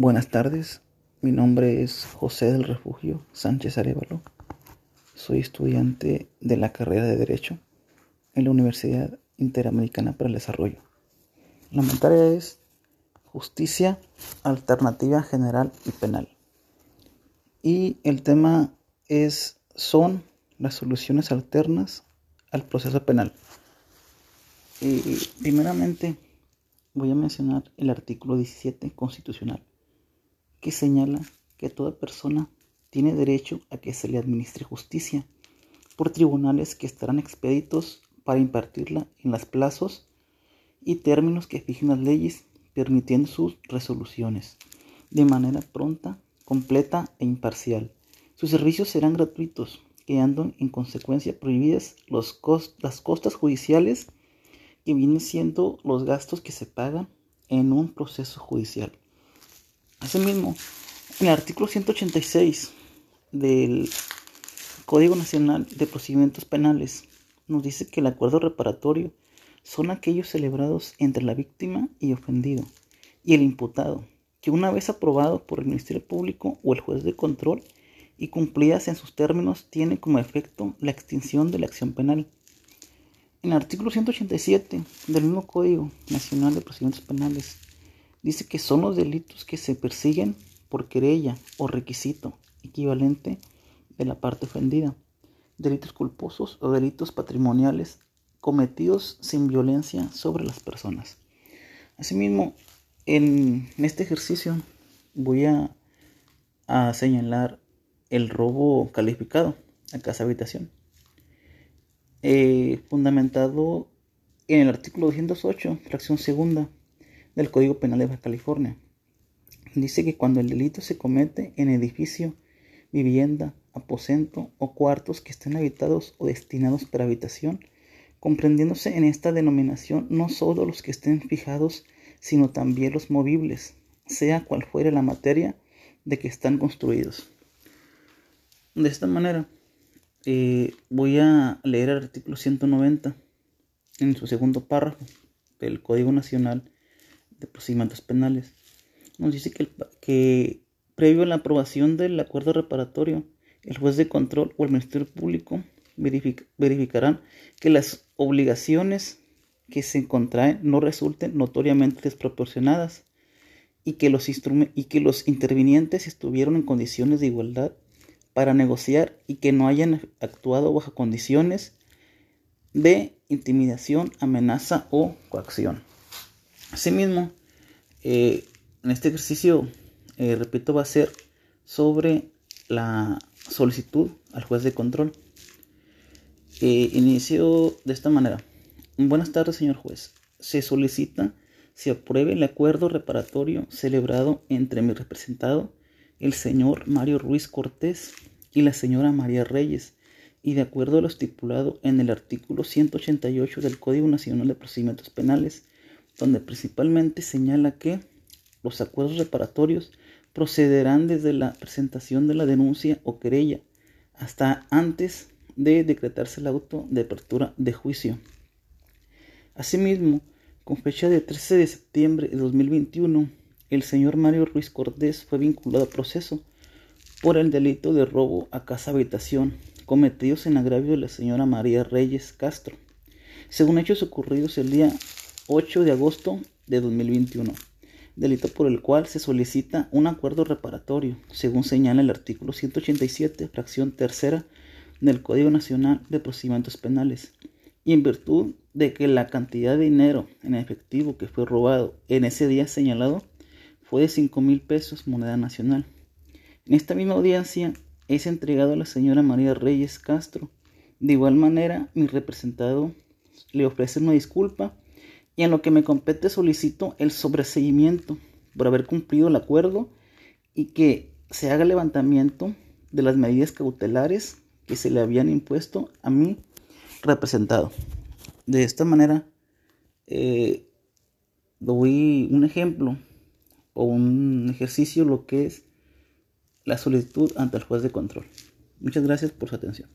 Buenas tardes, mi nombre es José del Refugio Sánchez Arevalo. Soy estudiante de la carrera de Derecho en la Universidad Interamericana para el Desarrollo. La materia es Justicia Alternativa General y Penal. Y el tema es son las soluciones alternas al proceso penal. Y primeramente voy a mencionar el artículo 17 constitucional que señala que toda persona tiene derecho a que se le administre justicia por tribunales que estarán expeditos para impartirla en los plazos y términos que fijen las leyes, permitiendo sus resoluciones de manera pronta, completa e imparcial. Sus servicios serán gratuitos, quedando en consecuencia prohibidas las costas judiciales que vienen siendo los gastos que se pagan en un proceso judicial. Asimismo, en el artículo 186 del Código Nacional de Procedimientos Penales nos dice que el acuerdo reparatorio son aquellos celebrados entre la víctima y ofendido y el imputado, que una vez aprobado por el Ministerio Público o el juez de control y cumplidas en sus términos, tiene como efecto la extinción de la acción penal. En el artículo 187 del mismo Código Nacional de Procedimientos Penales dice que son los delitos que se persiguen por querella o requisito equivalente de la parte ofendida, delitos culposos o delitos patrimoniales cometidos sin violencia sobre las personas. Asimismo, en este ejercicio voy a, señalar el robo calificado a casa habitación, eh, fundamentado en el artículo 208, fracción segunda del Código Penal de California. Dice que cuando el delito se comete en edificio, vivienda, aposento o cuartos que estén habitados o destinados para habitación, comprendiéndose en esta denominación no solo los que estén fijados, sino también los movibles, sea cual fuere la materia de que están construidos. De esta manera, eh, voy a leer el artículo 190 en su segundo párrafo del Código Nacional de procedimientos penales. Nos dice que, previo a la aprobación del acuerdo reparatorio, el juez de control o el Ministerio Público verificarán que las obligaciones que se contraen no resulten notoriamente desproporcionadas y que, los y que los intervinientes estuvieron en condiciones de igualdad para negociar y que no hayan actuado bajo condiciones de intimidación, amenaza o coacción. Asimismo, eh, en este ejercicio, eh, repito, va a ser sobre la solicitud al juez de control. Eh, inicio de esta manera. Buenas tardes, señor juez. Se solicita se apruebe el acuerdo reparatorio celebrado entre mi representado, el señor Mario Ruiz Cortés, y la señora María Reyes, y de acuerdo a lo estipulado en el artículo 188 del Código Nacional de Procedimientos Penales, donde principalmente señala que los acuerdos reparatorios procederán desde la presentación de la denuncia o querella hasta antes de decretarse el auto de apertura de juicio. Asimismo, con fecha de 13 de septiembre de 2021, el señor Mario Ruiz Cortés fue vinculado a proceso por el delito de robo a casa habitación cometidos en agravio de la señora María Reyes Castro, según hechos ocurridos el día 8 de agosto de 2021, delito por el cual se solicita un acuerdo reparatorio, según señala el artículo 187, fracción tercera del Código Nacional de Procedimientos Penales, y en virtud de que la cantidad de dinero en efectivo que fue robado en ese día señalado fue de 5 mil pesos moneda nacional. En esta misma audiencia es entregado a la señora María Reyes Castro. De igual manera, mi representado le ofrece una disculpa y en lo que me compete solicito el sobreseguimiento por haber cumplido el acuerdo y que se haga levantamiento de las medidas cautelares que se le habían impuesto a mi representado. De esta manera, eh, doy un ejemplo o un ejercicio lo que es la solicitud ante el juez de control. Muchas gracias por su atención.